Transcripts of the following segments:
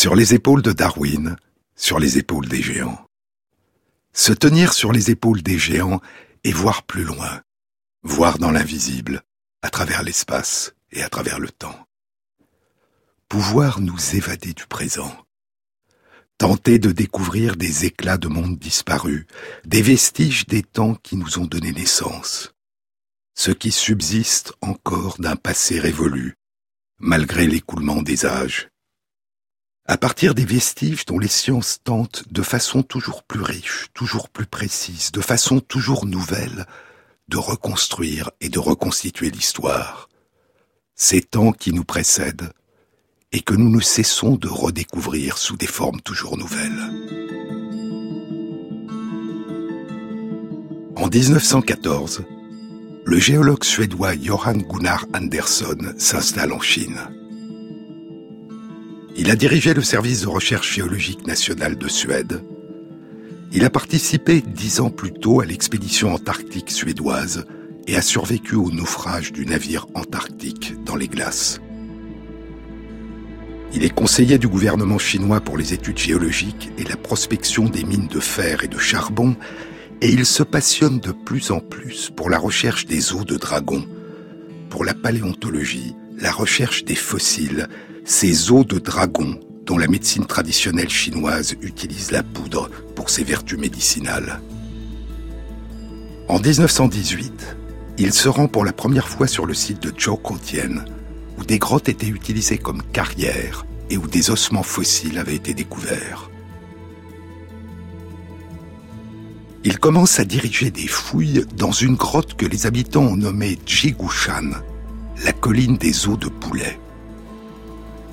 Sur les épaules de Darwin, sur les épaules des géants. Se tenir sur les épaules des géants et voir plus loin, voir dans l'invisible, à travers l'espace et à travers le temps. Pouvoir nous évader du présent. Tenter de découvrir des éclats de monde disparus, des vestiges des temps qui nous ont donné naissance. Ce qui subsiste encore d'un passé révolu, malgré l'écoulement des âges. À partir des vestiges dont les sciences tentent de façon toujours plus riche, toujours plus précise, de façon toujours nouvelle, de reconstruire et de reconstituer l'histoire. Ces temps qui nous précèdent et que nous ne cessons de redécouvrir sous des formes toujours nouvelles. En 1914, le géologue suédois Johan Gunnar Andersson s'installe en Chine. Il a dirigé le service de recherche géologique nationale de Suède. Il a participé dix ans plus tôt à l'expédition antarctique suédoise et a survécu au naufrage du navire antarctique dans les glaces. Il est conseiller du gouvernement chinois pour les études géologiques et la prospection des mines de fer et de charbon, et il se passionne de plus en plus pour la recherche des os de dragon, pour la paléontologie, la recherche des fossiles, ces os de dragon dont la médecine traditionnelle chinoise utilise la poudre pour ses vertus médicinales. En 1918, il se rend pour la première fois sur le site de Zhoukotien, où des grottes étaient utilisées comme carrières et où des ossements fossiles avaient été découverts. Il commence à diriger des fouilles dans une grotte que les habitants ont nommée Jigushan, la colline des os de poulet.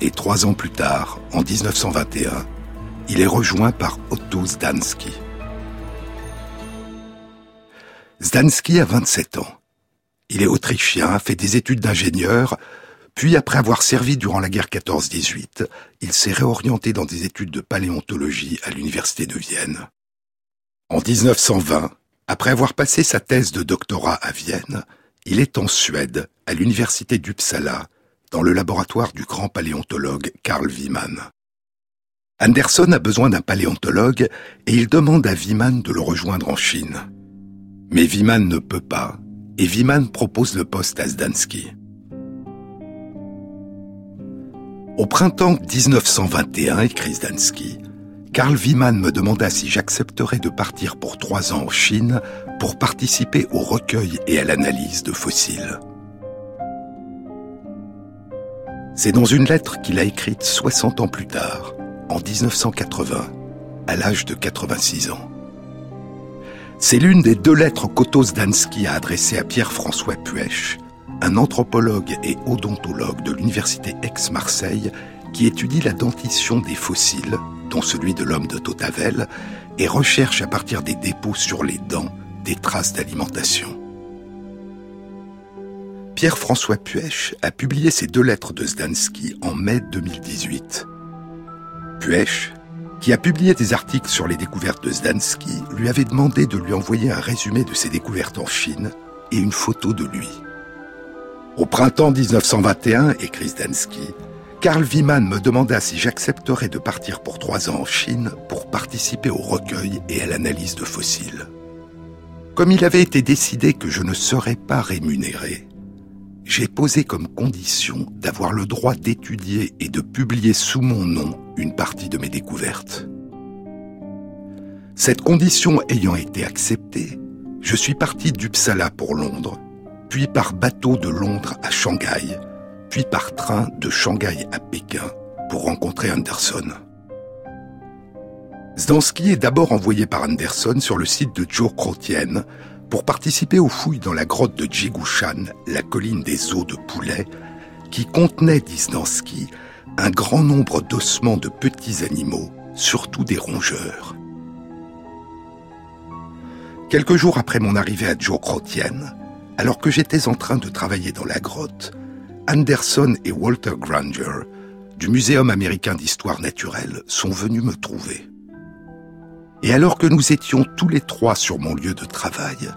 Et trois ans plus tard, en 1921, il est rejoint par Otto Zdansky. Zdansky a 27 ans. Il est autrichien, fait des études d'ingénieur, puis, après avoir servi durant la guerre 14-18, il s'est réorienté dans des études de paléontologie à l'université de Vienne. En 1920, après avoir passé sa thèse de doctorat à Vienne, il est en Suède, à l'université d'Uppsala, dans le laboratoire du grand paléontologue Carl Wieman. Anderson a besoin d'un paléontologue et il demande à Wieman de le rejoindre en Chine. Mais Wieman ne peut pas, et Wieman propose le poste à Zdansky. Au printemps 1921, écrit Zdansky, Karl Wieman me demanda si j'accepterais de partir pour trois ans en Chine pour participer au recueil et à l'analyse de fossiles. C'est dans une lettre qu'il a écrite 60 ans plus tard, en 1980, à l'âge de 86 ans. C'est l'une des deux lettres qu'Otto a adressées à Pierre-François Puech, un anthropologue et odontologue de l'université Aix-Marseille qui étudie la dentition des fossiles, dont celui de l'homme de Totavel, et recherche à partir des dépôts sur les dents des traces d'alimentation. Pierre-François Puech a publié ces deux lettres de Zdansky en mai 2018. Puech, qui a publié des articles sur les découvertes de Zdansky, lui avait demandé de lui envoyer un résumé de ses découvertes en Chine et une photo de lui. Au printemps 1921, écrit Zdansky, Karl Wieman me demanda si j'accepterais de partir pour trois ans en Chine pour participer au recueil et à l'analyse de fossiles. Comme il avait été décidé que je ne serais pas rémunéré, j'ai posé comme condition d'avoir le droit d'étudier et de publier sous mon nom une partie de mes découvertes. Cette condition ayant été acceptée, je suis parti d'Uppsala pour Londres puis par bateau de Londres à Shanghai, puis par train de Shanghai à Pékin pour rencontrer Anderson. Zdansky est d'abord envoyé par Anderson sur le site de Krotien pour participer aux fouilles dans la grotte de Jigushan, la colline des os de poulet, qui contenait, dit Zdansky, un grand nombre d'ossements de petits animaux, surtout des rongeurs. Quelques jours après mon arrivée à Krotien, alors que j'étais en train de travailler dans la grotte, Anderson et Walter Granger, du Muséum américain d'histoire naturelle, sont venus me trouver. Et alors que nous étions tous les trois sur mon lieu de travail,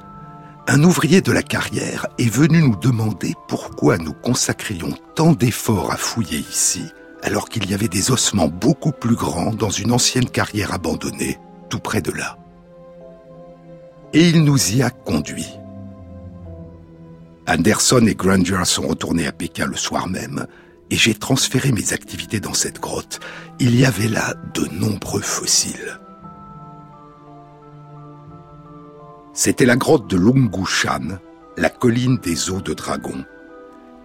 un ouvrier de la carrière est venu nous demander pourquoi nous consacrions tant d'efforts à fouiller ici, alors qu'il y avait des ossements beaucoup plus grands dans une ancienne carrière abandonnée, tout près de là. Et il nous y a conduits. Anderson et Granger sont retournés à Pékin le soir même, et j'ai transféré mes activités dans cette grotte. Il y avait là de nombreux fossiles. C'était la grotte de Lungushan, la colline des eaux de dragon.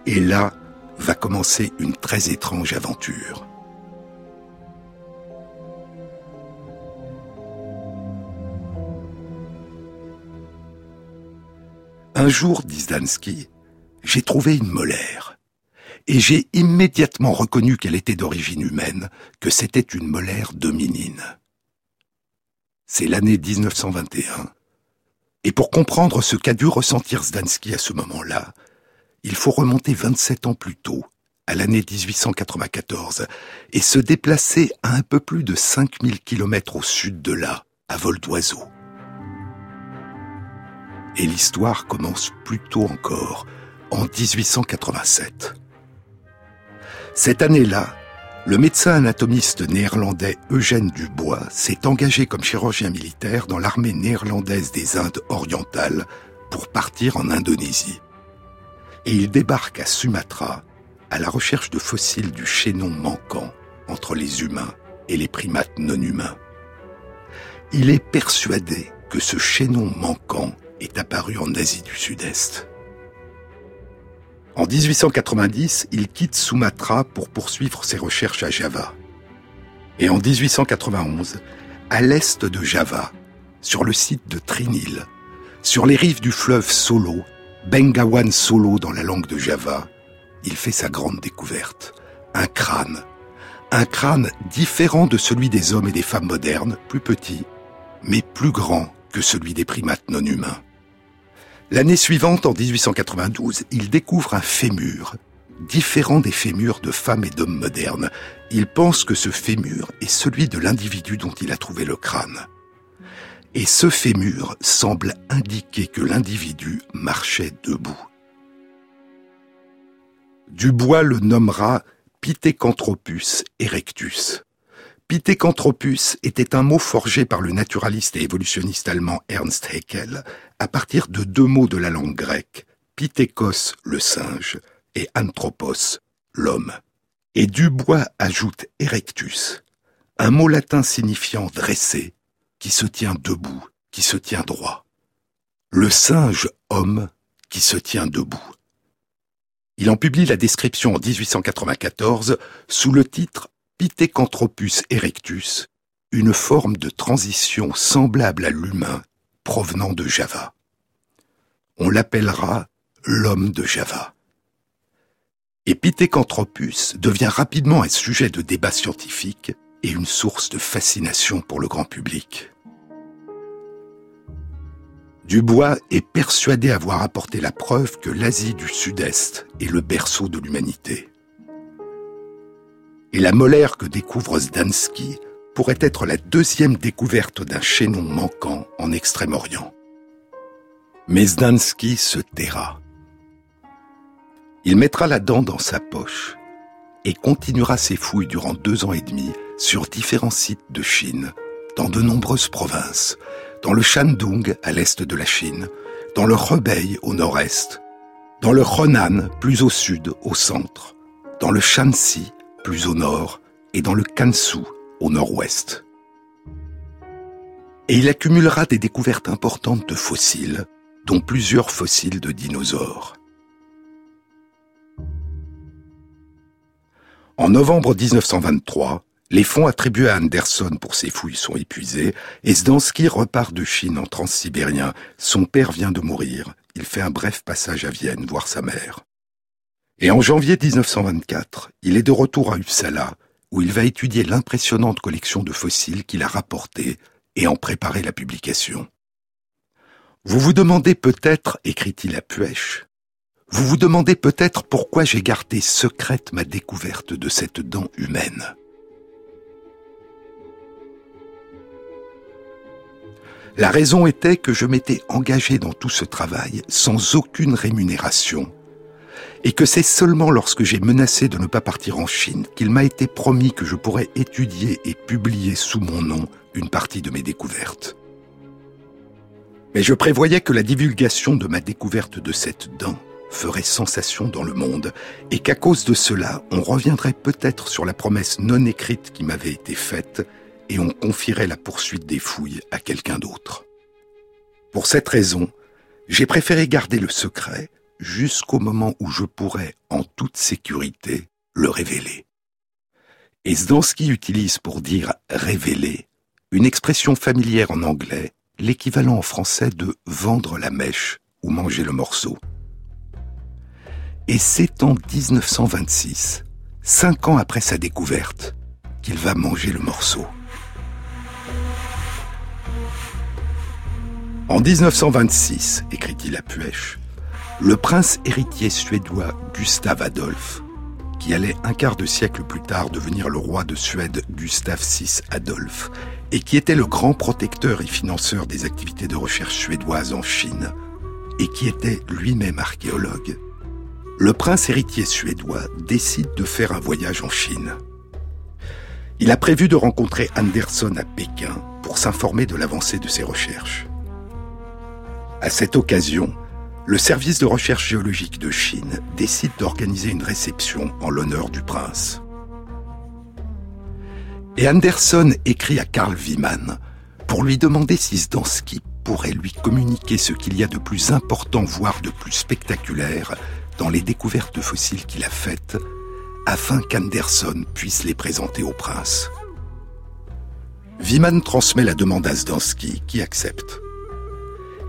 Et là va commencer une très étrange aventure. Un jour, dit Zdansky, j'ai trouvé une molaire. Et j'ai immédiatement reconnu qu'elle était d'origine humaine, que c'était une molaire dominine. C'est l'année 1921, et pour comprendre ce qu'a dû ressentir Zdansky à ce moment-là, il faut remonter 27 ans plus tôt, à l'année 1894, et se déplacer à un peu plus de 5000 km au sud de là, à vol d'oiseau. Et l'histoire commence plus tôt encore, en 1887. Cette année-là, le médecin anatomiste néerlandais Eugène Dubois s'est engagé comme chirurgien militaire dans l'armée néerlandaise des Indes orientales pour partir en Indonésie. Et il débarque à Sumatra à la recherche de fossiles du chaînon manquant entre les humains et les primates non humains. Il est persuadé que ce chaînon manquant est apparu en Asie du Sud-Est. En 1890, il quitte Sumatra pour poursuivre ses recherches à Java. Et en 1891, à l'est de Java, sur le site de Trinil, sur les rives du fleuve Solo, Bengawan Solo dans la langue de Java, il fait sa grande découverte. Un crâne. Un crâne différent de celui des hommes et des femmes modernes, plus petit, mais plus grand que celui des primates non humains. L'année suivante, en 1892, il découvre un fémur, différent des fémurs de femmes et d'hommes modernes. Il pense que ce fémur est celui de l'individu dont il a trouvé le crâne. Et ce fémur semble indiquer que l'individu marchait debout. Dubois le nommera Pithecanthropus erectus. Pithecanthropus était un mot forgé par le naturaliste et évolutionniste allemand Ernst Haeckel à partir de deux mots de la langue grecque, Pitheikos le singe et Anthropos l'homme. Et Dubois ajoute erectus, un mot latin signifiant dressé, qui se tient debout, qui se tient droit. Le singe homme qui se tient debout. Il en publie la description en 1894 sous le titre Pithecanthropus erectus, une forme de transition semblable à l'humain provenant de Java. On l'appellera l'homme de Java. Et devient rapidement un sujet de débat scientifique et une source de fascination pour le grand public. Dubois est persuadé avoir apporté la preuve que l'Asie du Sud-Est est le berceau de l'humanité et la molaire que découvre Zdansky pourrait être la deuxième découverte d'un chaînon manquant en Extrême-Orient. Mais Zdansky se taira. Il mettra la dent dans sa poche et continuera ses fouilles durant deux ans et demi sur différents sites de Chine, dans de nombreuses provinces, dans le Shandong à l'est de la Chine, dans le Hebei au nord-est, dans le Henan plus au sud, au centre, dans le Shanxi plus au nord, et dans le Kansu, au nord-ouest. Et il accumulera des découvertes importantes de fossiles, dont plusieurs fossiles de dinosaures. En novembre 1923, les fonds attribués à Anderson pour ses fouilles sont épuisés et Zdansky repart de Chine en transsibérien. Son père vient de mourir. Il fait un bref passage à Vienne voir sa mère. Et en janvier 1924, il est de retour à Uppsala, où il va étudier l'impressionnante collection de fossiles qu'il a rapportée et en préparer la publication. Vous vous demandez peut-être, écrit-il à Puech, vous vous demandez peut-être pourquoi j'ai gardé secrète ma découverte de cette dent humaine. La raison était que je m'étais engagé dans tout ce travail sans aucune rémunération et que c'est seulement lorsque j'ai menacé de ne pas partir en Chine qu'il m'a été promis que je pourrais étudier et publier sous mon nom une partie de mes découvertes. Mais je prévoyais que la divulgation de ma découverte de cette dent ferait sensation dans le monde, et qu'à cause de cela, on reviendrait peut-être sur la promesse non écrite qui m'avait été faite, et on confierait la poursuite des fouilles à quelqu'un d'autre. Pour cette raison, j'ai préféré garder le secret jusqu'au moment où je pourrais, en toute sécurité, le révéler. Et Zdansky utilise pour dire révéler une expression familière en anglais, l'équivalent en français de vendre la mèche ou manger le morceau. Et c'est en 1926, cinq ans après sa découverte, qu'il va manger le morceau. En 1926, écrit-il à Puech, le prince héritier suédois Gustave Adolphe, qui allait un quart de siècle plus tard devenir le roi de Suède Gustave VI Adolphe, et qui était le grand protecteur et financeur des activités de recherche suédoises en Chine, et qui était lui-même archéologue, le prince héritier suédois décide de faire un voyage en Chine. Il a prévu de rencontrer Anderson à Pékin pour s'informer de l'avancée de ses recherches. À cette occasion, le service de recherche géologique de Chine décide d'organiser une réception en l'honneur du prince. Et Anderson écrit à Karl Wiemann pour lui demander si Zdansky pourrait lui communiquer ce qu'il y a de plus important, voire de plus spectaculaire, dans les découvertes fossiles qu'il a faites, afin qu'Anderson puisse les présenter au prince. Wiemann transmet la demande à Zdansky, qui accepte.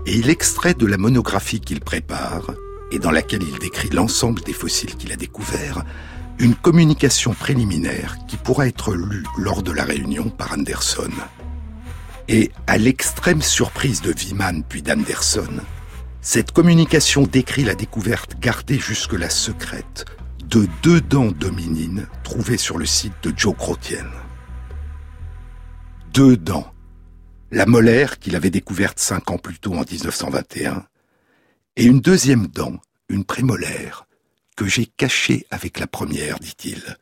Et il extrait de la monographie qu'il prépare, et dans laquelle il décrit l'ensemble des fossiles qu'il a découverts, une communication préliminaire qui pourra être lue lors de la réunion par Anderson. Et à l'extrême surprise de Wiemann puis d'Anderson, cette communication décrit la découverte gardée jusque-là secrète de deux dents dominines trouvées sur le site de Joe Crotien. Deux dents. La molaire qu'il avait découverte cinq ans plus tôt en 1921 et une deuxième dent, une prémolaire, que j'ai cachée avec la première, dit-il.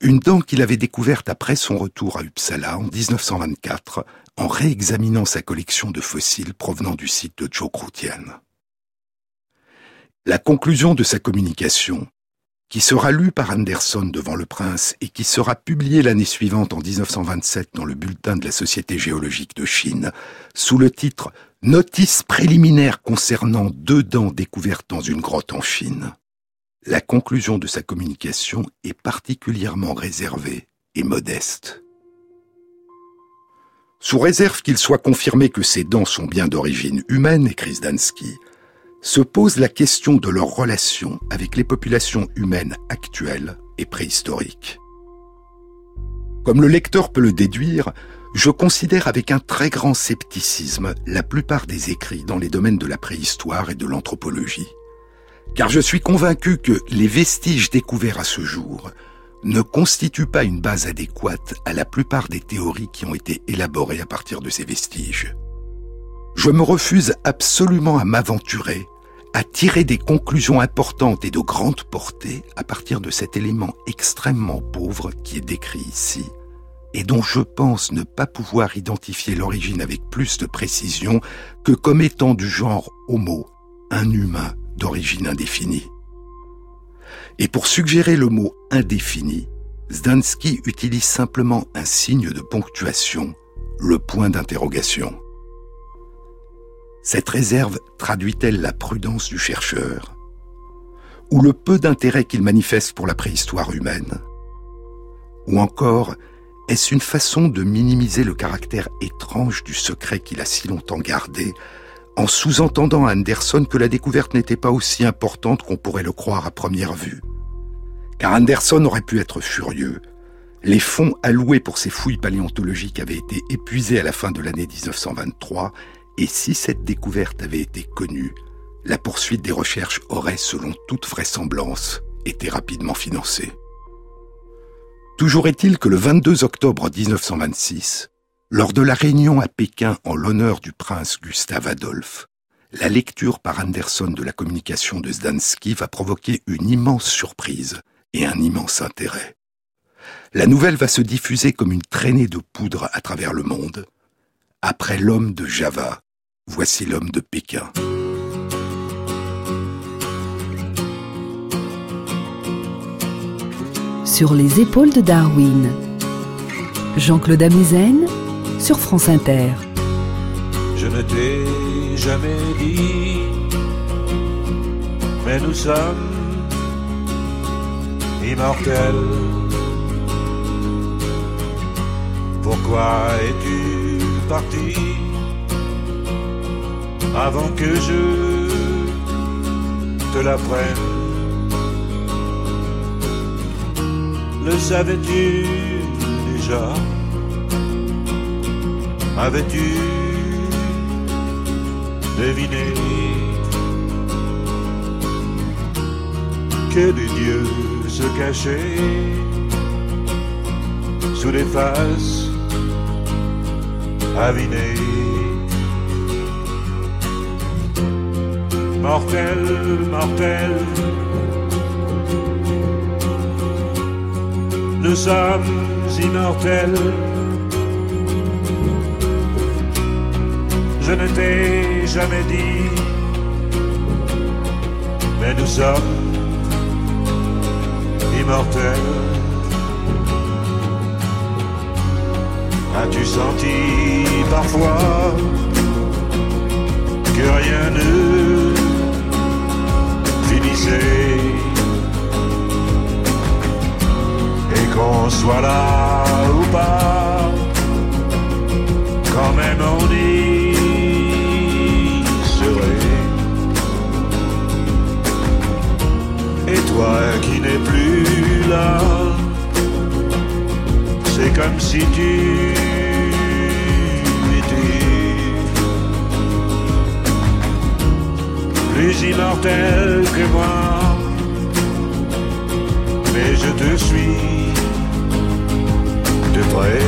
Une dent qu'il avait découverte après son retour à Uppsala en 1924 en réexaminant sa collection de fossiles provenant du site de Joe Crotien. La conclusion de sa communication, qui sera lue par Anderson devant le prince et qui sera publiée l'année suivante en 1927 dans le bulletin de la Société géologique de Chine, sous le titre Notice préliminaire concernant deux dents découvertes dans une grotte en Chine. La conclusion de sa communication est particulièrement réservée et modeste. Sous réserve qu'il soit confirmé que ces dents sont bien d'origine humaine, écrit Zdansky, se pose la question de leur relation avec les populations humaines actuelles et préhistoriques. Comme le lecteur peut le déduire, je considère avec un très grand scepticisme la plupart des écrits dans les domaines de la préhistoire et de l'anthropologie, car je suis convaincu que les vestiges découverts à ce jour ne constituent pas une base adéquate à la plupart des théories qui ont été élaborées à partir de ces vestiges. Je me refuse absolument à m'aventurer, à tirer des conclusions importantes et de grande portée à partir de cet élément extrêmement pauvre qui est décrit ici, et dont je pense ne pas pouvoir identifier l'origine avec plus de précision que comme étant du genre homo, un humain d'origine indéfinie. Et pour suggérer le mot indéfini, Zdansky utilise simplement un signe de ponctuation, le point d'interrogation. Cette réserve traduit-elle la prudence du chercheur Ou le peu d'intérêt qu'il manifeste pour la préhistoire humaine? Ou encore, est-ce une façon de minimiser le caractère étrange du secret qu'il a si longtemps gardé, en sous-entendant à Anderson que la découverte n'était pas aussi importante qu'on pourrait le croire à première vue? Car Anderson aurait pu être furieux. Les fonds alloués pour ces fouilles paléontologiques avaient été épuisés à la fin de l'année 1923 et si cette découverte avait été connue, la poursuite des recherches aurait, selon toute vraisemblance, été rapidement financée. Toujours est-il que le 22 octobre 1926, lors de la réunion à Pékin en l'honneur du prince Gustave Adolphe, la lecture par Anderson de la communication de Zdansky va provoquer une immense surprise et un immense intérêt. La nouvelle va se diffuser comme une traînée de poudre à travers le monde. Après l'homme de Java, voici l'homme de Pékin. Sur les épaules de Darwin, Jean-Claude Amezen sur France Inter. Je ne t'ai jamais dit, mais nous sommes immortels. Pourquoi es-tu parti? Avant que je te l'apprenne. Le savais-tu déjà? Avais-tu deviné que des dieux se cachaient sous les faces avinées? Mortel, mortel, nous sommes immortels. Je ne t'ai jamais dit, mais nous sommes immortels. As-tu senti parfois que rien ne et qu'on soit là ou pas, quand même on y serait. Et toi qui n'es plus là, c'est comme si tu plus immortel que moi. Mais je te suis de près.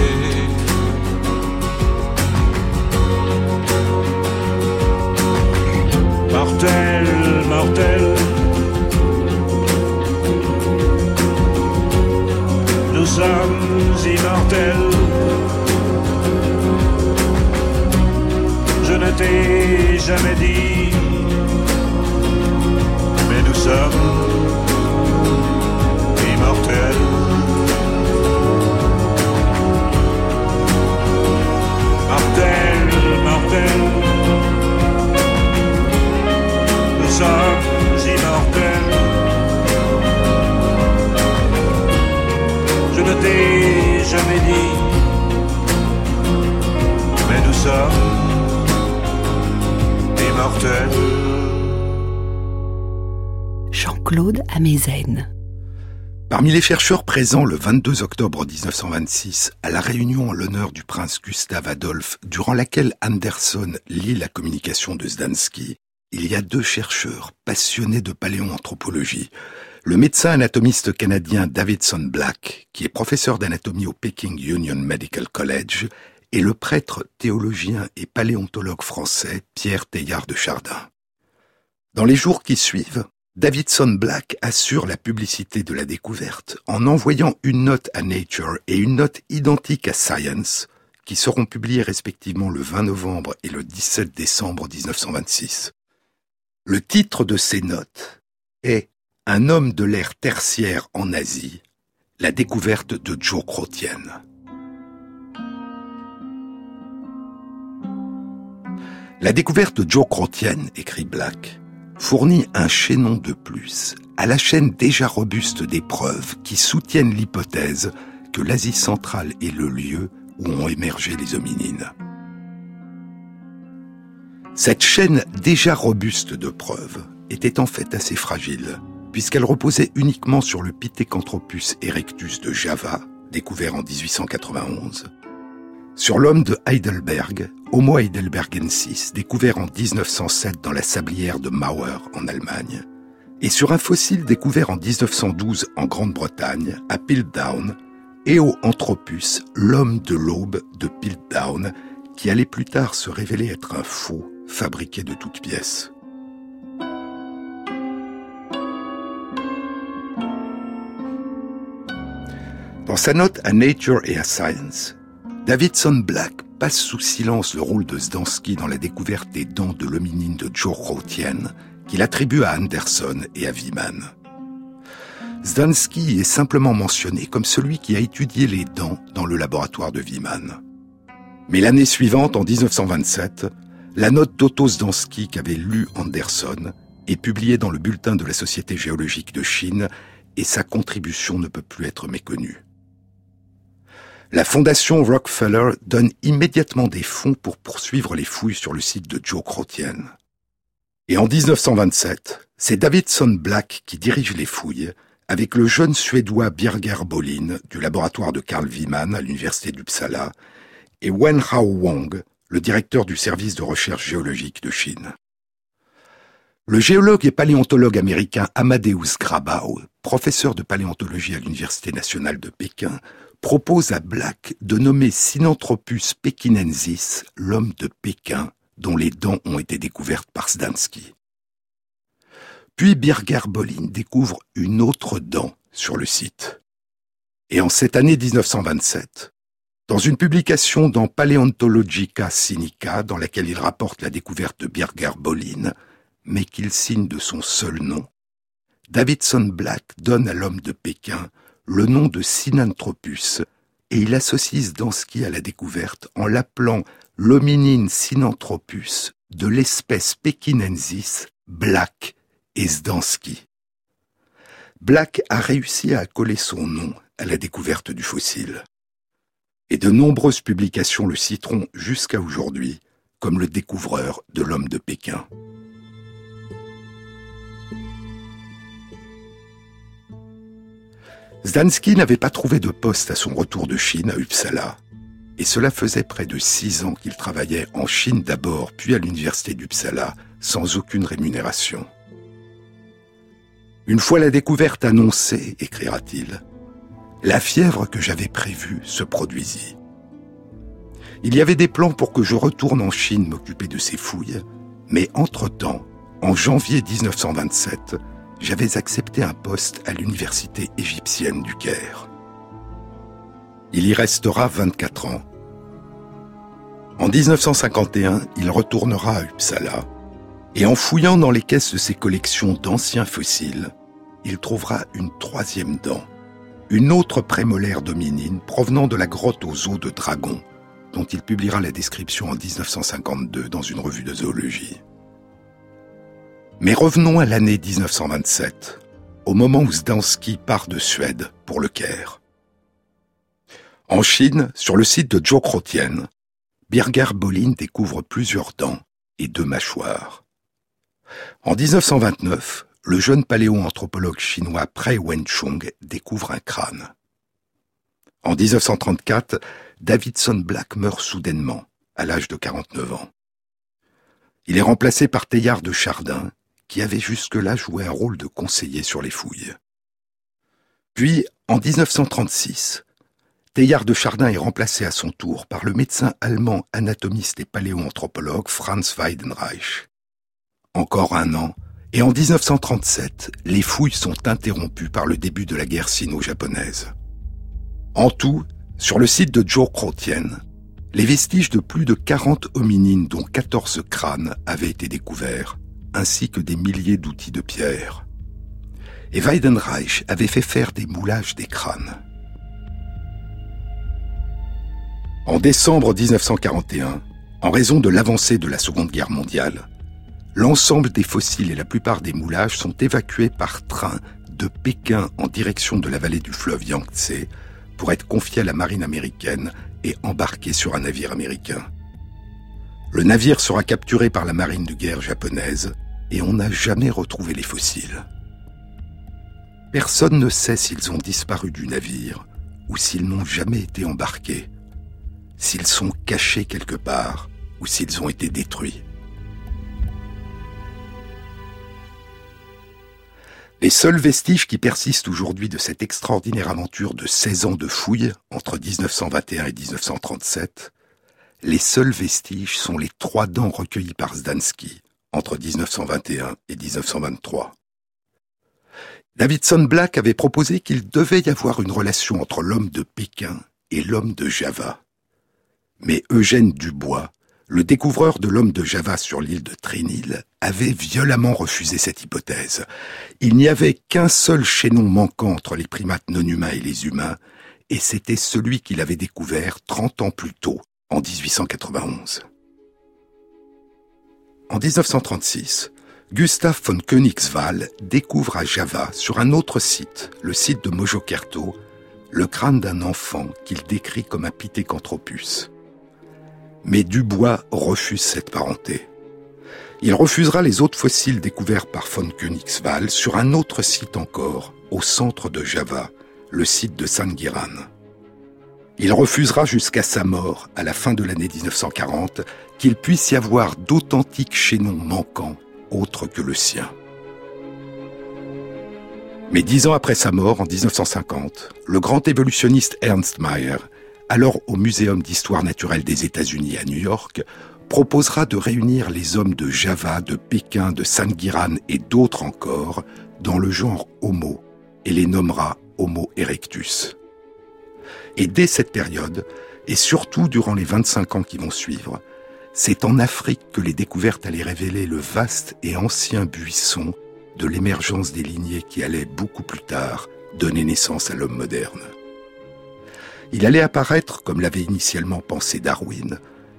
Mortel, mortel. Nous sommes immortels. Je ne t'ai jamais dit, sommes immortels. Mortel, mortel. Nous sommes immortels. Je ne t'ai jamais dit, mais nous sommes immortels. Jean-Claude Amezen. Parmi les chercheurs présents le 22 octobre 1926 à la réunion en l'honneur du prince Gustave Adolphe, durant laquelle Anderson lit la communication de Zdansky, il y a deux chercheurs passionnés de paléoanthropologie. Le médecin anatomiste canadien Davidson Black, qui est professeur d'anatomie au Peking Union Medical College, et le prêtre, théologien et paléontologue français Pierre Teilhard de Chardin. Dans les jours qui suivent, Davidson Black assure la publicité de la découverte en envoyant une note à Nature et une note identique à Science, qui seront publiées respectivement le 20 novembre et le 17 décembre 1926. Le titre de ces notes est Un homme de l'ère tertiaire en Asie, la découverte de Joe Crotien. La découverte de Joe Crotien, écrit Black, fournit un chaînon de plus à la chaîne déjà robuste des preuves qui soutiennent l'hypothèse que l'Asie centrale est le lieu où ont émergé les hominines. Cette chaîne déjà robuste de preuves était en fait assez fragile, puisqu'elle reposait uniquement sur le Pithecanthropus erectus de Java, découvert en 1891, sur l'homme de Heidelberg, Homo heidelbergensis, découvert en 1907 dans la sablière de Mauer en Allemagne, et sur un fossile découvert en 1912 en Grande-Bretagne, à Piltdown, Eoanthropus, l'homme de l'aube de Piltdown, qui allait plus tard se révéler être un faux, fabriqués de toutes pièces. Dans sa note à Nature et à Science, Davidson Black passe sous silence le rôle de Zdansky dans la découverte des dents de l'hominine de Joe Rothien, qu'il attribue à Anderson et à Wieman. Zdansky est simplement mentionné comme celui qui a étudié les dents dans le laboratoire de Wieman. Mais l'année suivante, en 1927, la note d'Otto Zdansky qu'avait lu Anderson est publiée dans le bulletin de la Société géologique de Chine et sa contribution ne peut plus être méconnue. La fondation Rockefeller donne immédiatement des fonds pour poursuivre les fouilles sur le site de Joe Crotien. Et en 1927, c'est Davidson Black qui dirige les fouilles avec le jeune Suédois Birger Bolin du laboratoire de Carl Wieman à l'université d'Uppsala et Wen Hao Wong, le directeur du service de recherche géologique de Chine. Le géologue et paléontologue américain Amadeus Grabau, professeur de paléontologie à l'Université nationale de Pékin, propose à Black de nommer Sinanthropus pekinensis l'homme de Pékin dont les dents ont été découvertes par Zdansky. Puis Birger Bolin découvre une autre dent sur le site. Et en cette année 1927, dans une publication dans Paleontologica Sinica, dans laquelle il rapporte la découverte de Birger Bolin, mais qu'il signe de son seul nom, Davidson Black donne à l'homme de Pékin le nom de Sinanthropus, et il associe Zdansky à la découverte en l'appelant l'hominine Sinanthropus de l'espèce pekinensis Black et Zdansky. Black a réussi à coller son nom à la découverte du fossile. Et de nombreuses publications le citeront jusqu'à aujourd'hui comme le découvreur de l'homme de Pékin. Zdansky n'avait pas trouvé de poste à son retour de Chine à Uppsala, et cela faisait près de six ans qu'il travaillait en Chine d'abord, puis à l'université d'Uppsala, sans aucune rémunération. Une fois la découverte annoncée, écrira-t-il, la fièvre que j'avais prévue se produisit. Il y avait des plans pour que je retourne en Chine m'occuper de ces fouilles, mais entre-temps, en janvier 1927, j'avais accepté un poste à l'université égyptienne du Caire. Il y restera 24 ans. En 1951, il retournera à Uppsala et en fouillant dans les caisses de ses collections d'anciens fossiles, il trouvera une troisième dent, une autre prémolaire dominine provenant de la grotte aux os de dragon, dont il publiera la description en 1952 dans une revue de zoologie. Mais revenons à l'année 1927, au moment où Zdansky part de Suède pour le Caire. En Chine, sur le site de Joe Crotien, Birger Bolin découvre plusieurs dents et deux mâchoires. En 1929, le jeune paléoanthropologue chinois Prei Wenchung découvre un crâne. En 1934, Davidson Black meurt soudainement, à l'âge de 49 ans. Il est remplacé par Teilhard de Chardin, qui avait jusque-là joué un rôle de conseiller sur les fouilles. Puis, en 1936, Teilhard de Chardin est remplacé à son tour par le médecin allemand anatomiste et paléoanthropologue Franz Weidenreich. Encore un an, et en 1937, les fouilles sont interrompues par le début de la guerre sino-japonaise. En tout, sur le site de Joe Crotien, les vestiges de plus de 40 hominines, dont 14 crânes, avaient été découverts, ainsi que des milliers d'outils de pierre. Et Weidenreich avait fait faire des moulages des crânes. En décembre 1941, en raison de l'avancée de la Seconde Guerre mondiale, l'ensemble des fossiles et la plupart des moulages sont évacués par train de Pékin en direction de la vallée du fleuve Yangtze pour être confiés à la marine américaine et embarqués sur un navire américain. Le navire sera capturé par la marine de guerre japonaise et on n'a jamais retrouvé les fossiles. Personne ne sait s'ils ont disparu du navire ou s'ils n'ont jamais été embarqués, s'ils sont cachés quelque part ou s'ils ont été détruits. Les seuls vestiges qui persistent aujourd'hui de cette extraordinaire aventure de 16 ans de fouilles entre 1921 et 1937 les seuls vestiges sont les trois dents recueillies par Zdansky entre 1921 et 1923. Davidson Black avait proposé qu'il devait y avoir une relation entre l'homme de Pékin et l'homme de Java. Mais Eugène Dubois, le découvreur de l'homme de Java sur l'île de Trinil, avait violemment refusé cette hypothèse. Il n'y avait qu'un seul chaînon manquant entre les primates non humains et les humains, et c'était celui qu'il avait découvert 30 ans plus tôt, en 1891. En 1936, Gustav von Königswall découvre à Java, sur un autre site, le site de Mojokerto, le crâne d'un enfant qu'il décrit comme un Pithecanthropus. Mais Dubois refuse cette parenté. Il refusera les autres fossiles découverts par von Königswall sur un autre site encore, au centre de Java, le site de Sangiran. Il refusera jusqu'à sa mort, à la fin de l'année 1940, qu'il puisse y avoir d'authentiques chaînons manquants autres que le sien. Mais dix ans après sa mort, en 1950, le grand évolutionniste Ernst Mayr, alors au Muséum d'histoire naturelle des États-Unis à New York, proposera de réunir les hommes de Java, de Pékin, de Sangiran et d'autres encore dans le genre Homo et les nommera Homo erectus. Et dès cette période, et surtout durant les 25 ans qui vont suivre, c'est en Afrique que les découvertes allaient révéler le vaste et ancien buisson de l'émergence des lignées qui allaient beaucoup plus tard donner naissance à l'homme moderne. Il allait apparaître, comme l'avait initialement pensé Darwin,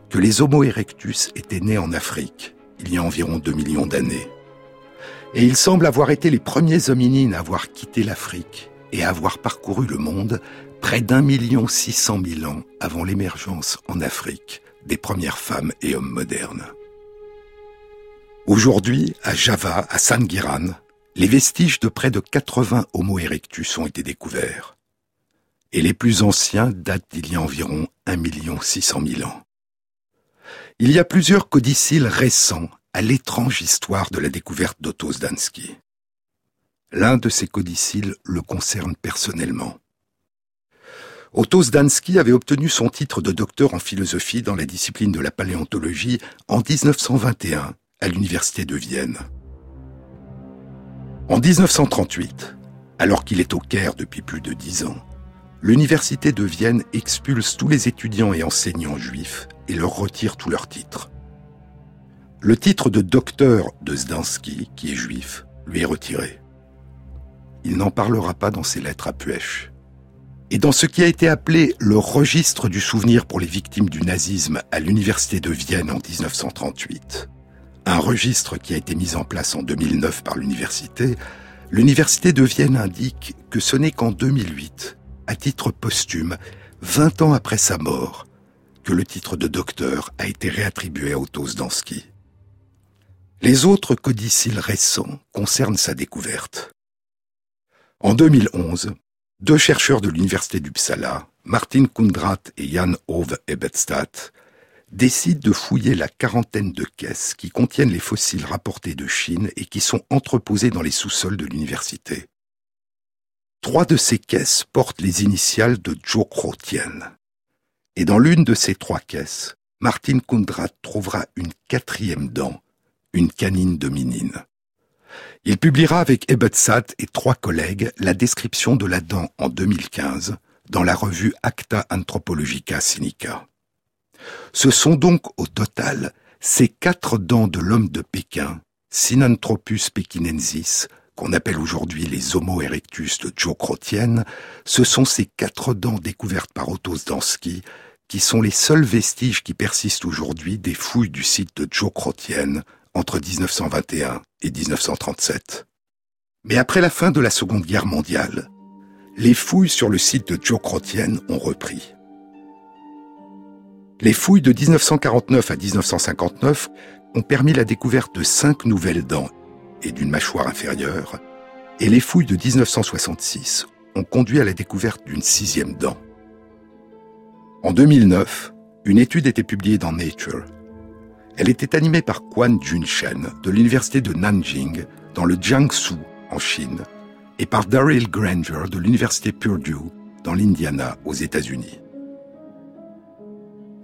que les Homo erectus étaient nés en Afrique, il y a environ 2 millions d'années. Et ils semblent avoir été les premiers hominines à avoir quitté l'Afrique et à avoir parcouru le monde près d'un million six cent mille ans avant l'émergence en Afrique des premières femmes et hommes modernes. Aujourd'hui, à Java, à Sangiran, les vestiges de près de 80 Homo erectus ont été découverts. Et les plus anciens datent d'il y a environ 1 600 000 ans. Il y a plusieurs codicilles récents à l'étrange histoire de la découverte d'Otto Zdansky. L'un de ces codicilles le concerne personnellement. Otto Zdansky avait obtenu son titre de docteur en philosophie dans la discipline de la paléontologie en 1921 à l'université de Vienne. En 1938, alors qu'il est au Caire depuis plus de dix ans, l'université de Vienne expulse tous les étudiants et enseignants juifs et leur retire tous leurs titres. Le titre de docteur de Zdansky, qui est juif, lui est retiré. Il n'en parlera pas dans ses lettres à Puech. Et dans ce qui a été appelé le registre du souvenir pour les victimes du nazisme à l'université de Vienne en 1938, un registre qui a été mis en place en 2009 par l'université, l'université de Vienne indique que ce n'est qu'en 2008, à titre posthume, 20 ans après sa mort, que le titre de docteur a été réattribué à Otto Zdansky. Les autres codicilles récents concernent sa découverte. En 2011, deux chercheurs de l'université d'Uppsala, Martin Kundrat et Jan Ove Ebetstadt, décident de fouiller la quarantaine de caisses qui contiennent les fossiles rapportés de Chine et qui sont entreposés dans les sous-sols de l'université. Trois de ces caisses portent les initiales de Jokro Tien. Et dans l'une de ces trois caisses, Martin Kundrat trouvera une quatrième dent, une canine dominine. Il publiera avec Ebetsat et trois collègues la description de la dent en 2015 dans la revue Acta Anthropologica Sinica. Ce sont donc au total ces quatre dents de l'homme de Pékin, Sinanthropus pekinensis, qu'on appelle aujourd'hui les Homo erectus de Joe Crotienne, ce sont ces quatre dents découvertes par Otto Zdansky qui sont les seuls vestiges qui persistent aujourd'hui des fouilles du site de Joe Crotienne entre 1921 et 1937. Mais après la fin de la Seconde Guerre mondiale, les fouilles sur le site de Crotienne ont repris. Les fouilles de 1949 à 1959 ont permis la découverte de cinq nouvelles dents et d'une mâchoire inférieure, et les fouilles de 1966 ont conduit à la découverte d'une sixième dent. En 2009, une étude était publiée dans Nature elle était animée par Quan Junshen de l'université de Nanjing dans le Jiangsu en Chine et par Daryl Granger de l'université Purdue dans l'Indiana aux États-Unis.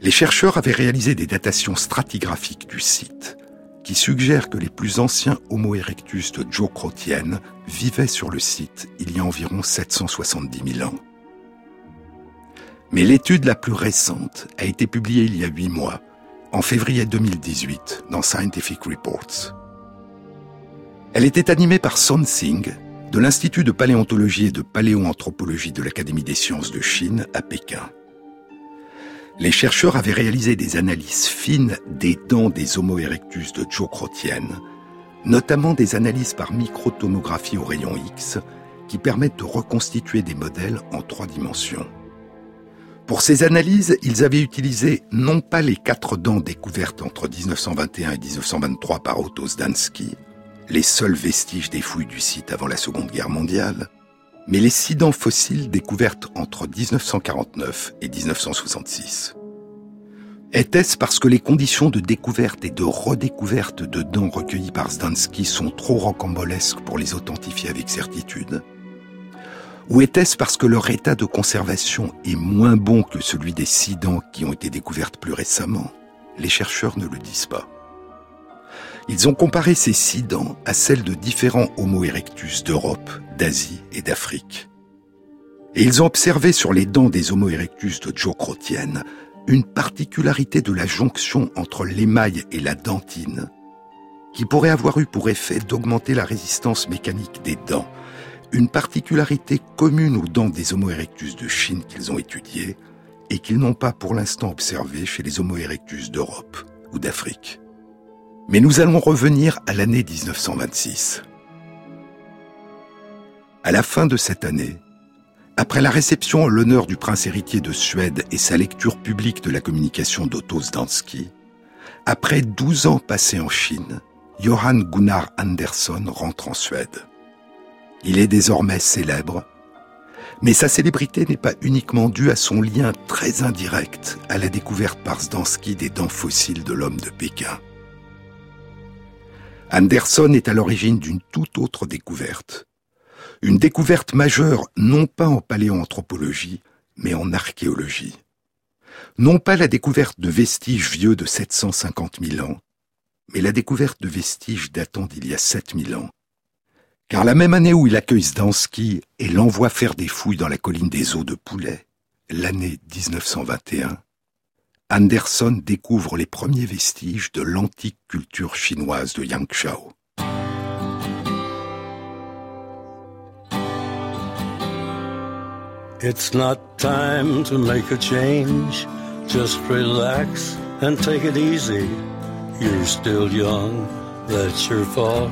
Les chercheurs avaient réalisé des datations stratigraphiques du site qui suggèrent que les plus anciens Homo erectus de Jokrotienne vivaient sur le site il y a environ 770 000 ans. Mais l'étude la plus récente a été publiée il y a huit mois, en février 2018, dans Scientific Reports. Elle était animée par Son Singh, de l'Institut de paléontologie et de paléoanthropologie de l'Académie des sciences de Chine à Pékin. Les chercheurs avaient réalisé des analyses fines des dents des Homo erectus de Jokrotienne, notamment des analyses par microtomographie au rayon X, qui permettent de reconstituer des modèles en trois dimensions. Pour ces analyses, ils avaient utilisé non pas les quatre dents découvertes entre 1921 et 1923 par Otto Zdansky, les seuls vestiges des fouilles du site avant la Seconde Guerre mondiale, mais les six dents fossiles découvertes entre 1949 et 1966. Était-ce parce que les conditions de découverte et de redécouverte de dents recueillies par Zdansky sont trop rocambolesques pour les authentifier avec certitude? Ou était-ce parce que leur état de conservation est moins bon que celui des six dents qui ont été découvertes plus récemment? Les chercheurs ne le disent pas. Ils ont comparé ces six dents à celles de différents Homo erectus d'Europe, d'Asie et d'Afrique. Et ils ont observé sur les dents des Homo erectus de Jokrotienne une particularité de la jonction entre l'émail et la dentine qui pourrait avoir eu pour effet d'augmenter la résistance mécanique des dents une particularité commune aux dents des Homo erectus de Chine qu'ils ont étudiées et qu'ils n'ont pas pour l'instant observée chez les Homo erectus d'Europe ou d'Afrique. Mais nous allons revenir à l'année 1926. À la fin de cette année, après la réception en l'honneur du prince héritier de Suède et sa lecture publique de la communication d'Otto Zdansky, après 12 ans passés en Chine, Johann Gunnar Andersson rentre en Suède. Il est désormais célèbre, mais sa célébrité n'est pas uniquement due à son lien très indirect à la découverte par Zdansky des dents fossiles de l'homme de Pékin. Anderson est à l'origine d'une toute autre découverte. Une découverte majeure non pas en paléoanthropologie, mais en archéologie. Non pas la découverte de vestiges vieux de 750 000 ans, mais la découverte de vestiges datant d'il y a 7000 ans, car la même année où il accueille Zdansky et l'envoie faire des fouilles dans la colline des eaux de Poulet, l'année 1921, Anderson découvre les premiers vestiges de l'antique culture chinoise de Yangshao. It's not time to make a change. Just relax and take it easy. You're still young, that's your fault.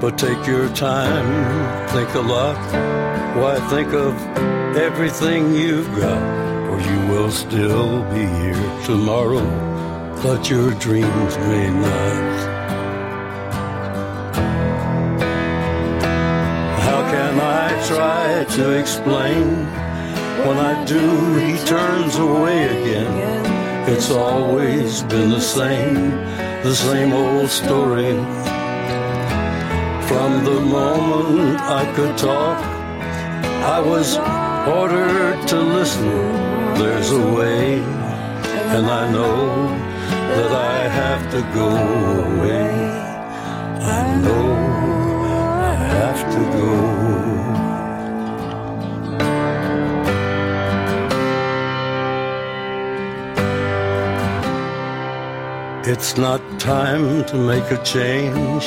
But take your time, think a lot. Why think of everything you've got? For you will still be here tomorrow, but your dreams may not. How can I try to explain? When I do, he turns away again. It's always been the same, the same old story from the moment I could talk, I was ordered to listen. There's a way, and I know that I have to go away. I know I have to go. It's not time to make a change.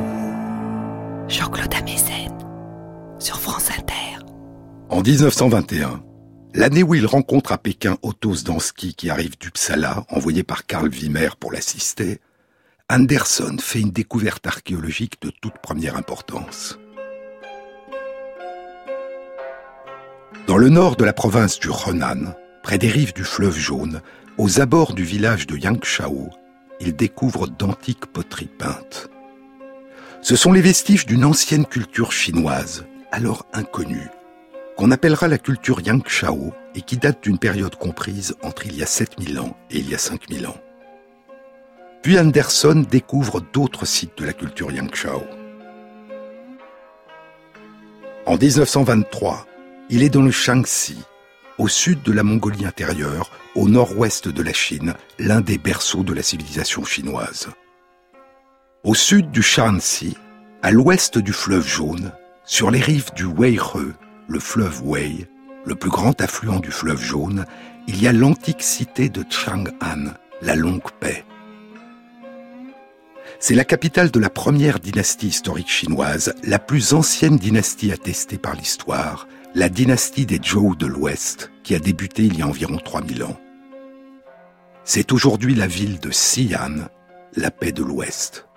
En 1921, l'année où il rencontre à Pékin Otto Zdansky qui arrive d'Uppsala, envoyé par Karl Wimmer pour l'assister, Anderson fait une découverte archéologique de toute première importance. Dans le nord de la province du Henan, près des rives du fleuve Jaune, aux abords du village de Yangshao, il découvre d'antiques poteries peintes. Ce sont les vestiges d'une ancienne culture chinoise, alors inconnue, qu'on appellera la culture Yangshao et qui date d'une période comprise entre il y a 7000 ans et il y a 5000 ans. Puis Anderson découvre d'autres sites de la culture Yangshao. En 1923, il est dans le Shaanxi, au sud de la Mongolie intérieure, au nord-ouest de la Chine, l'un des berceaux de la civilisation chinoise. Au sud du Shaanxi, à l'ouest du fleuve Jaune, sur les rives du Weihe, le fleuve Wei, le plus grand affluent du fleuve Jaune, il y a l'antique cité de Chang'an, la Longue Paix. C'est la capitale de la première dynastie historique chinoise, la plus ancienne dynastie attestée par l'histoire, la dynastie des Zhou de l'Ouest, qui a débuté il y a environ 3000 ans. C'est aujourd'hui la ville de Xi'an, la paix de l'Ouest.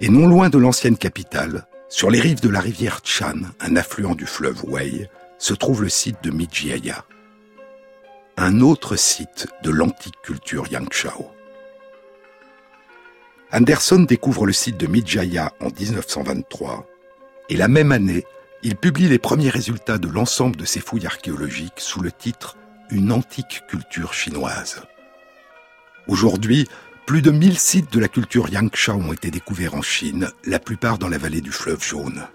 Et non loin de l'ancienne capitale, sur les rives de la rivière Chan, un affluent du fleuve Wei, se trouve le site de Mijiaya, un autre site de l'antique culture Yangshao. Anderson découvre le site de Midjaya en 1923 et la même année, il publie les premiers résultats de l'ensemble de ses fouilles archéologiques sous le titre Une antique culture chinoise. Aujourd'hui, plus de 1000 sites de la culture Yangshao ont été découverts en Chine, la plupart dans la vallée du fleuve Jaune.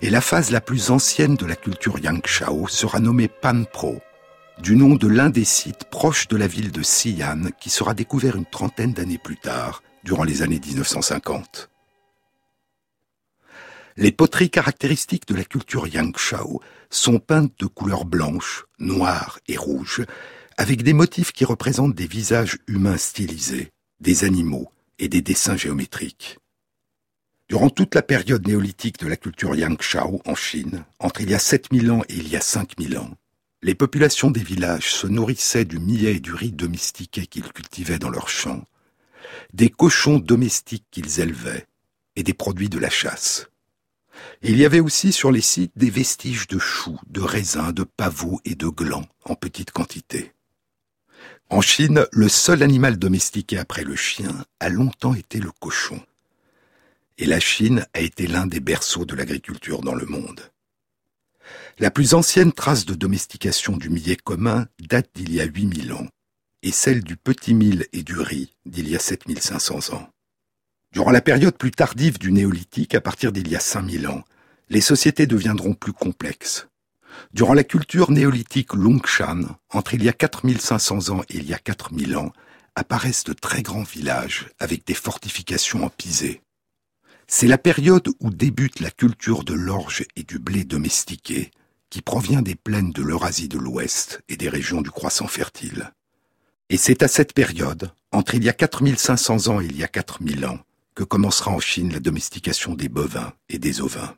Et la phase la plus ancienne de la culture Yangshao sera nommée Panpro, du nom de l'un des sites proches de la ville de Xi'an qui sera découvert une trentaine d'années plus tard durant les années 1950. Les poteries caractéristiques de la culture Yangshao sont peintes de couleurs blanches, noires et rouges, avec des motifs qui représentent des visages humains stylisés, des animaux et des dessins géométriques. Durant toute la période néolithique de la culture Yangshao en Chine, entre il y a 7000 ans et il y a 5000 ans, les populations des villages se nourrissaient du millet et du riz domestiqué qu'ils cultivaient dans leurs champs, des cochons domestiques qu'ils élevaient et des produits de la chasse. Il y avait aussi sur les sites des vestiges de choux, de raisins, de pavots et de glands en petite quantité. En Chine, le seul animal domestiqué après le chien a longtemps été le cochon. Et la Chine a été l'un des berceaux de l'agriculture dans le monde. La plus ancienne trace de domestication du millet commun date d'il y a 8000 ans et celle du petit mil et du riz d'il y a 7500 ans. Durant la période plus tardive du néolithique, à partir d'il y a 5000 ans, les sociétés deviendront plus complexes. Durant la culture néolithique Longshan, entre il y a 4500 ans et il y a 4000 ans, apparaissent de très grands villages avec des fortifications en pisé. C'est la période où débute la culture de l'orge et du blé domestiqué, qui provient des plaines de l'Eurasie de l'Ouest et des régions du croissant fertile. Et c'est à cette période, entre il y a 4500 ans et il y a 4000 ans, que commencera en Chine la domestication des bovins et des ovins.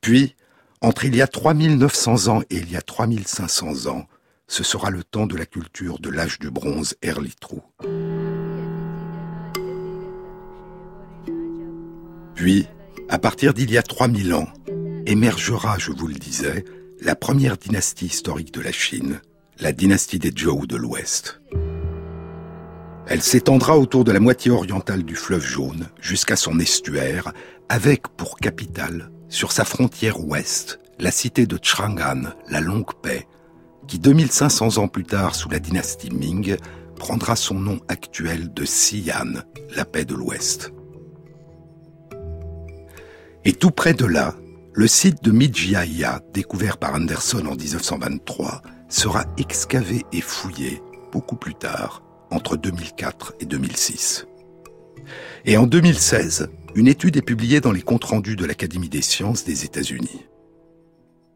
Puis, entre il y a 3900 ans et il y a 3500 ans, ce sera le temps de la culture de l'âge du bronze Erlitrou. Puis, à partir d'il y a 3000 ans, émergera, je vous le disais, la première dynastie historique de la Chine, la dynastie des Zhou de l'Ouest. Elle s'étendra autour de la moitié orientale du fleuve Jaune jusqu'à son estuaire, avec pour capitale, sur sa frontière ouest, la cité de Chang'an, la Longue Paix, qui 2500 ans plus tard, sous la dynastie Ming, prendra son nom actuel de Xi'an, la paix de l'Ouest. Et tout près de là, le site de Midjiaya, découvert par Anderson en 1923, sera excavé et fouillé beaucoup plus tard, entre 2004 et 2006. Et en 2016, une étude est publiée dans les comptes rendus de l'Académie des sciences des États-Unis.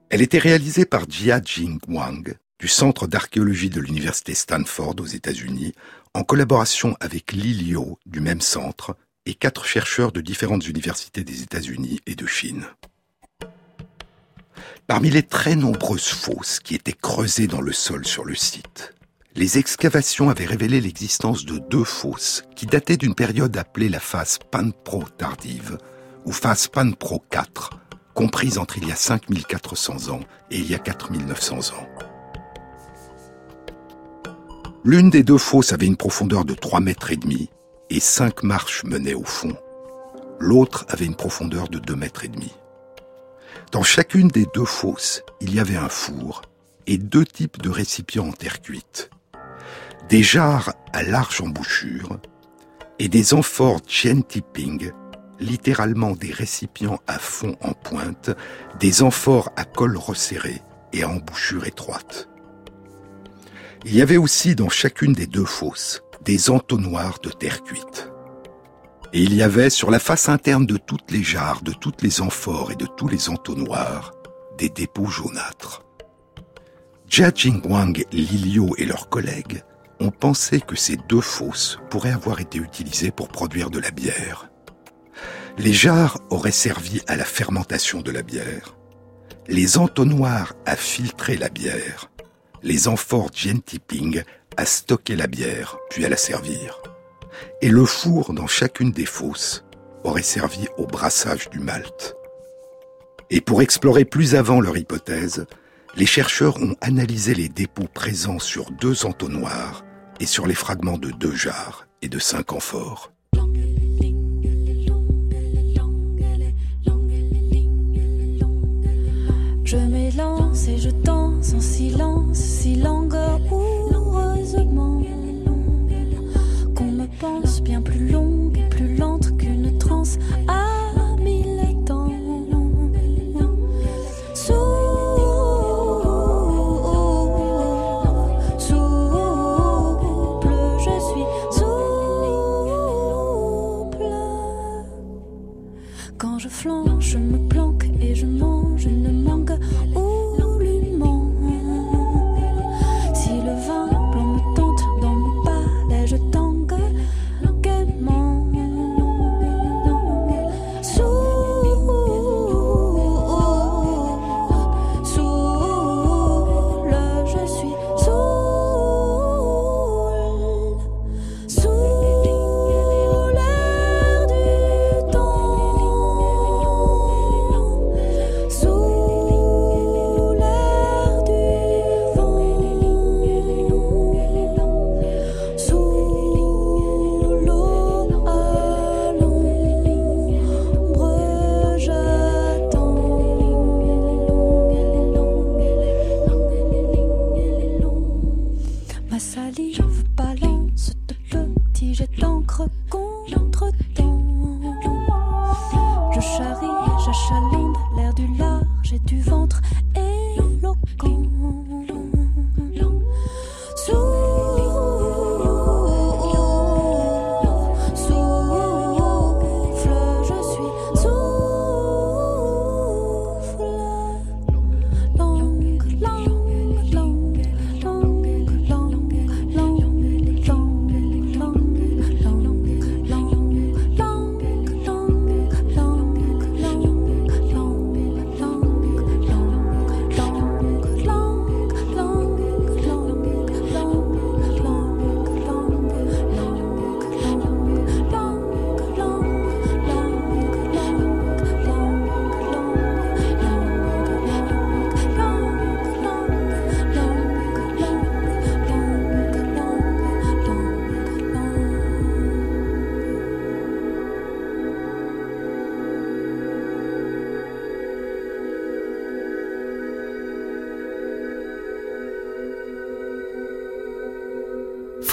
Elle était réalisée par Jia Jing Wang du Centre d'archéologie de l'Université Stanford aux États-Unis, en collaboration avec Lilio du même centre et quatre chercheurs de différentes universités des États-Unis et de Chine. Parmi les très nombreuses fosses qui étaient creusées dans le sol sur le site, les excavations avaient révélé l'existence de deux fosses qui dataient d'une période appelée la phase Panpro tardive ou phase Panpro 4, comprise entre il y a 5400 ans et il y a 4900 ans. L'une des deux fosses avait une profondeur de 3 mètres et demi et cinq marches menaient au fond. L'autre avait une profondeur de 2 mètres et demi. Dans chacune des deux fosses, il y avait un four et deux types de récipients en terre cuite. Des jarres à large embouchure et des amphores chain tipping, littéralement des récipients à fond en pointe, des amphores à col resserré et à embouchure étroite. Il y avait aussi dans chacune des deux fosses des entonnoirs de terre cuite. Et il y avait sur la face interne de toutes les jarres, de toutes les amphores et de tous les entonnoirs, des dépôts jaunâtres. Jia Jingwang, Lilio et leurs collègues ont pensé que ces deux fosses pourraient avoir été utilisées pour produire de la bière. Les jarres auraient servi à la fermentation de la bière, les entonnoirs à filtrer la bière, les amphores Tipping à stocker la bière puis à la servir et le four dans chacune des fosses aurait servi au brassage du malt. Et pour explorer plus avant leur hypothèse, les chercheurs ont analysé les dépôts présents sur deux entonnoirs et sur les fragments de deux jarres et de cinq amphores. Je m'élance et je danse en silence, si langoureusement pense bien plus longue et plus lente qu'une transe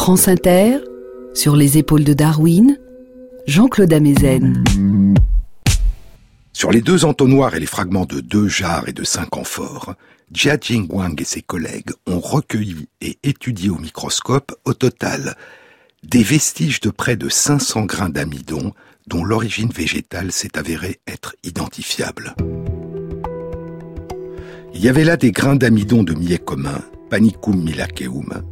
France Inter, sur les épaules de Darwin, Jean-Claude Amezen. Sur les deux entonnoirs et les fragments de deux jarres et de cinq amphores, Jia Jingwang et ses collègues ont recueilli et étudié au microscope, au total, des vestiges de près de 500 grains d'amidon dont l'origine végétale s'est avérée être identifiable. Il y avait là des grains d'amidon de millet commun, Panicum milaceum,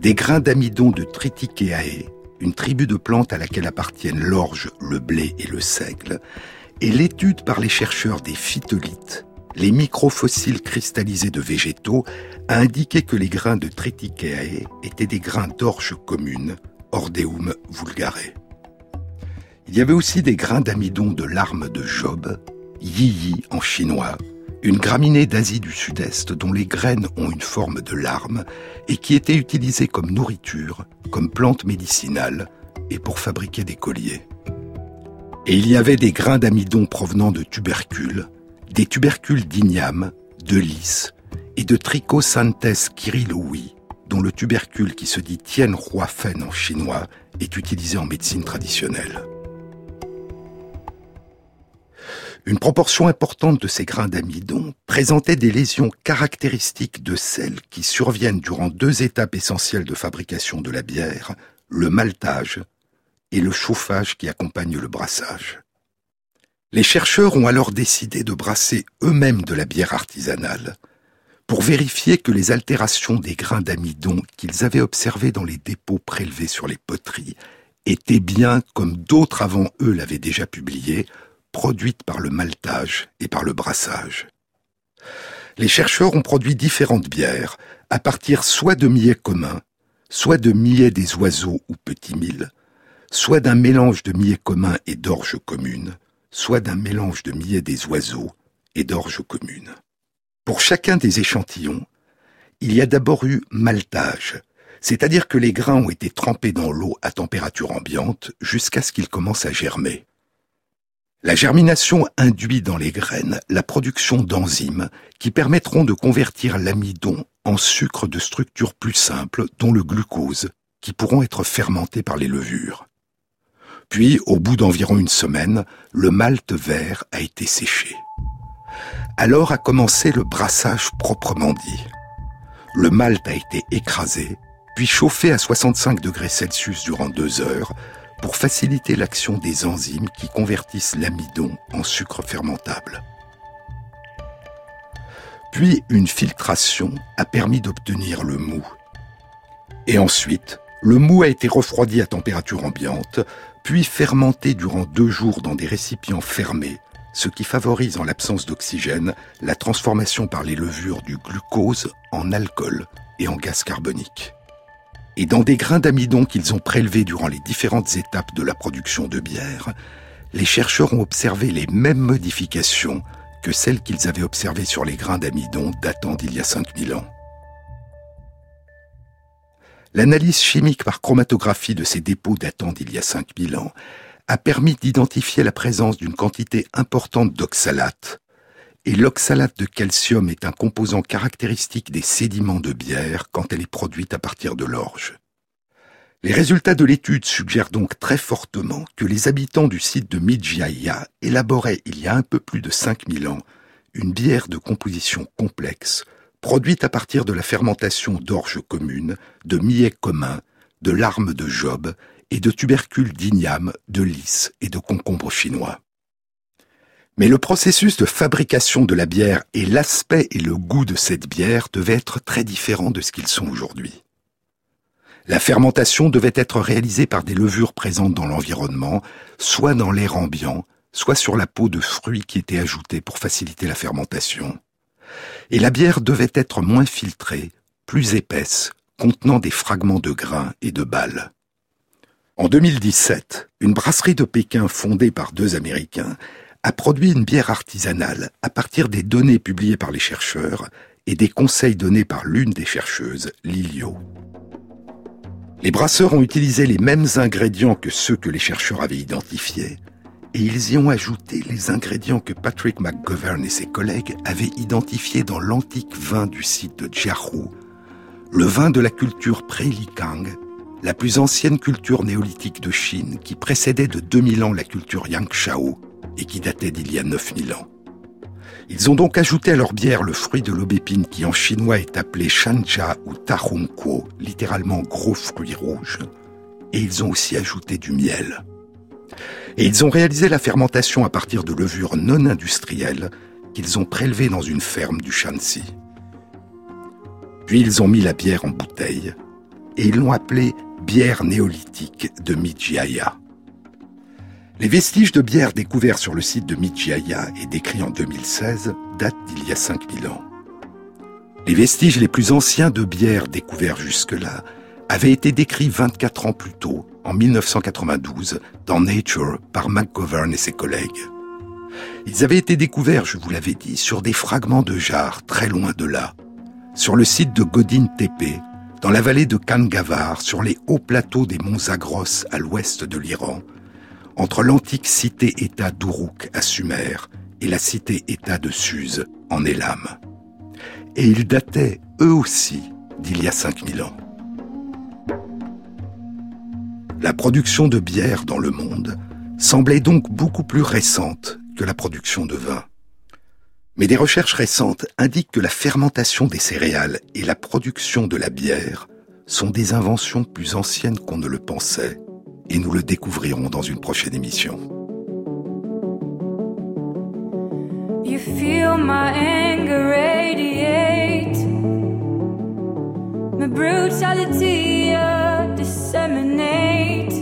des grains d'amidon de Triticceae, une tribu de plantes à laquelle appartiennent l'orge, le blé et le seigle, et l'étude par les chercheurs des phytolithes, les microfossiles cristallisés de végétaux, a indiqué que les grains de Triticceae étaient des grains d'orge commune, Ordeum vulgare. Il y avait aussi des grains d'amidon de larmes de Job, Yi en chinois, une graminée d'Asie du Sud-Est dont les graines ont une forme de larme et qui était utilisée comme nourriture, comme plante médicinale et pour fabriquer des colliers. Et il y avait des grains d'amidon provenant de tubercules, des tubercules d'igname, de lys et de Trichosanthes kiriloui, dont le tubercule qui se dit Tien Roi Fen en chinois est utilisé en médecine traditionnelle. Une proportion importante de ces grains d'amidon présentait des lésions caractéristiques de celles qui surviennent durant deux étapes essentielles de fabrication de la bière, le maltage et le chauffage qui accompagne le brassage. Les chercheurs ont alors décidé de brasser eux-mêmes de la bière artisanale pour vérifier que les altérations des grains d'amidon qu'ils avaient observées dans les dépôts prélevés sur les poteries étaient bien, comme d'autres avant eux l'avaient déjà publié, produites par le maltage et par le brassage. Les chercheurs ont produit différentes bières à partir soit de millets communs, soit de millets des oiseaux ou petits milles, soit d'un mélange de millets communs et d'orge commune, soit d'un mélange de millets des oiseaux et d'orge commune. Pour chacun des échantillons, il y a d'abord eu maltage, c'est-à-dire que les grains ont été trempés dans l'eau à température ambiante jusqu'à ce qu'ils commencent à germer. La germination induit dans les graines la production d'enzymes qui permettront de convertir l'amidon en sucre de structure plus simple, dont le glucose, qui pourront être fermentés par les levures. Puis, au bout d'environ une semaine, le malt vert a été séché. Alors a commencé le brassage proprement dit. Le malt a été écrasé, puis chauffé à 65 degrés Celsius durant deux heures, pour faciliter l'action des enzymes qui convertissent l'amidon en sucre fermentable. Puis une filtration a permis d'obtenir le mou. Et ensuite, le mou a été refroidi à température ambiante, puis fermenté durant deux jours dans des récipients fermés, ce qui favorise en l'absence d'oxygène la transformation par les levures du glucose en alcool et en gaz carbonique et dans des grains d'amidon qu'ils ont prélevés durant les différentes étapes de la production de bière, les chercheurs ont observé les mêmes modifications que celles qu'ils avaient observées sur les grains d'amidon datant d'il y a 5000 ans. L'analyse chimique par chromatographie de ces dépôts datant d'il y a 5000 ans a permis d'identifier la présence d'une quantité importante d'oxalate, et l'oxalate de calcium est un composant caractéristique des sédiments de bière quand elle est produite à partir de l'orge. Les résultats de l'étude suggèrent donc très fortement que les habitants du site de Midjaya élaboraient il y a un peu plus de 5000 ans une bière de composition complexe, produite à partir de la fermentation d'orge commune, de millet commun, de larmes de job et de tubercules d'igname, de lys et de concombre chinois. Mais le processus de fabrication de la bière et l'aspect et le goût de cette bière devaient être très différents de ce qu'ils sont aujourd'hui. La fermentation devait être réalisée par des levures présentes dans l'environnement, soit dans l'air ambiant, soit sur la peau de fruits qui étaient ajoutés pour faciliter la fermentation. Et la bière devait être moins filtrée, plus épaisse, contenant des fragments de grains et de balles. En 2017, une brasserie de Pékin fondée par deux Américains a produit une bière artisanale à partir des données publiées par les chercheurs et des conseils donnés par l'une des chercheuses, Lilio. Les brasseurs ont utilisé les mêmes ingrédients que ceux que les chercheurs avaient identifiés, et ils y ont ajouté les ingrédients que Patrick McGovern et ses collègues avaient identifiés dans l'antique vin du site de Jiahu, le vin de la culture pré-Likang, la plus ancienne culture néolithique de Chine qui précédait de 2000 ans la culture Yangshao, et qui datait d'il y a 9000 ans. Ils ont donc ajouté à leur bière le fruit de l'aubépine qui en chinois est appelé shanja ou tarongkuo, littéralement gros fruit rouge. Et ils ont aussi ajouté du miel. Et ils ont réalisé la fermentation à partir de levures non industrielles qu'ils ont prélevées dans une ferme du Shanxi. Puis ils ont mis la bière en bouteille et ils l'ont appelée bière néolithique de Mijiaya. Les vestiges de bière découverts sur le site de Mijiaya et décrits en 2016 datent d'il y a 5000 ans. Les vestiges les plus anciens de bière découverts jusque-là avaient été décrits 24 ans plus tôt, en 1992, dans Nature par McGovern et ses collègues. Ils avaient été découverts, je vous l'avais dit, sur des fragments de jarres très loin de là, sur le site de Godin Tepe, dans la vallée de Kangavar, sur les hauts plateaux des monts Zagros à l'ouest de l'Iran, entre l'antique cité-État d'Uruk à Sumer et la cité-État de Suse en Elam. Et ils dataient, eux aussi, d'il y a 5000 ans. La production de bière dans le monde semblait donc beaucoup plus récente que la production de vin. Mais des recherches récentes indiquent que la fermentation des céréales et la production de la bière sont des inventions plus anciennes qu'on ne le pensait, et nous le découvrirons dans une prochaine émission. You feel my anger radiate, my brutality uh, disseminate.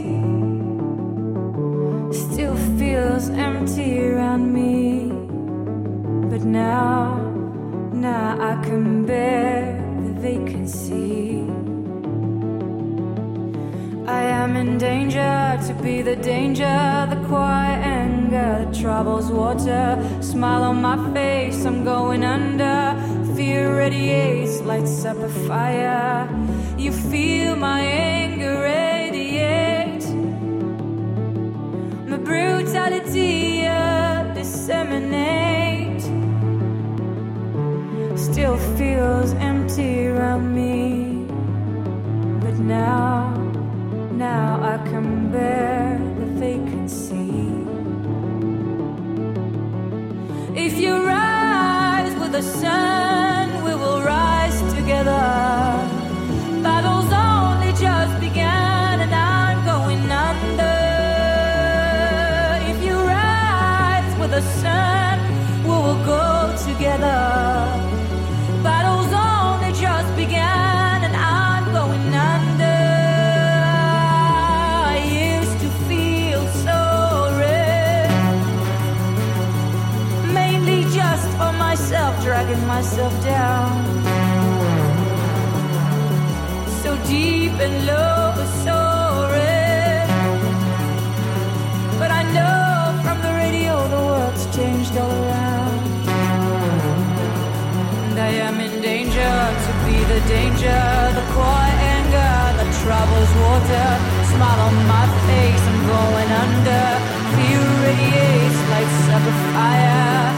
Still feels empty the danger, the quiet anger that troubles water. Smile on my face, I'm going under. Fear radiates, lights up a fire. You feel my anger radiate, my brutality uh, disseminate. Still feels empty sun, myself down. So deep and low, so red. But I know from the radio the world's changed all around. And I am in danger to be the danger, the quiet anger that troubles water. Smile on my face, I'm going under. Fear radiates, lights up fire.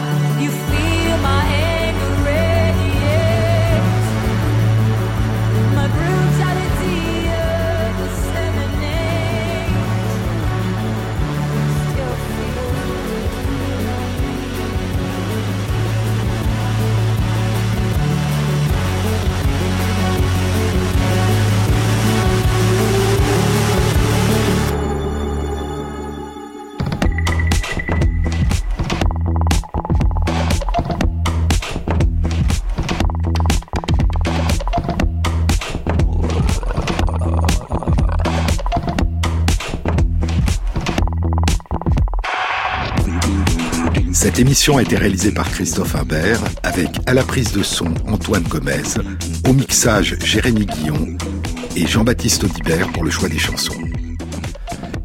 Cette émission a été réalisée par Christophe Imbert, avec à la prise de son Antoine Gomez, au mixage Jérémy Guillon et Jean-Baptiste Audibert pour le choix des chansons.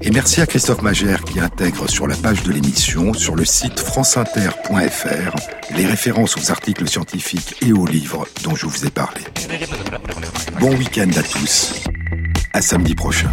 Et merci à Christophe Magère qui intègre sur la page de l'émission, sur le site franceinter.fr, les références aux articles scientifiques et aux livres dont je vous ai parlé. Bon week-end à tous. À samedi prochain.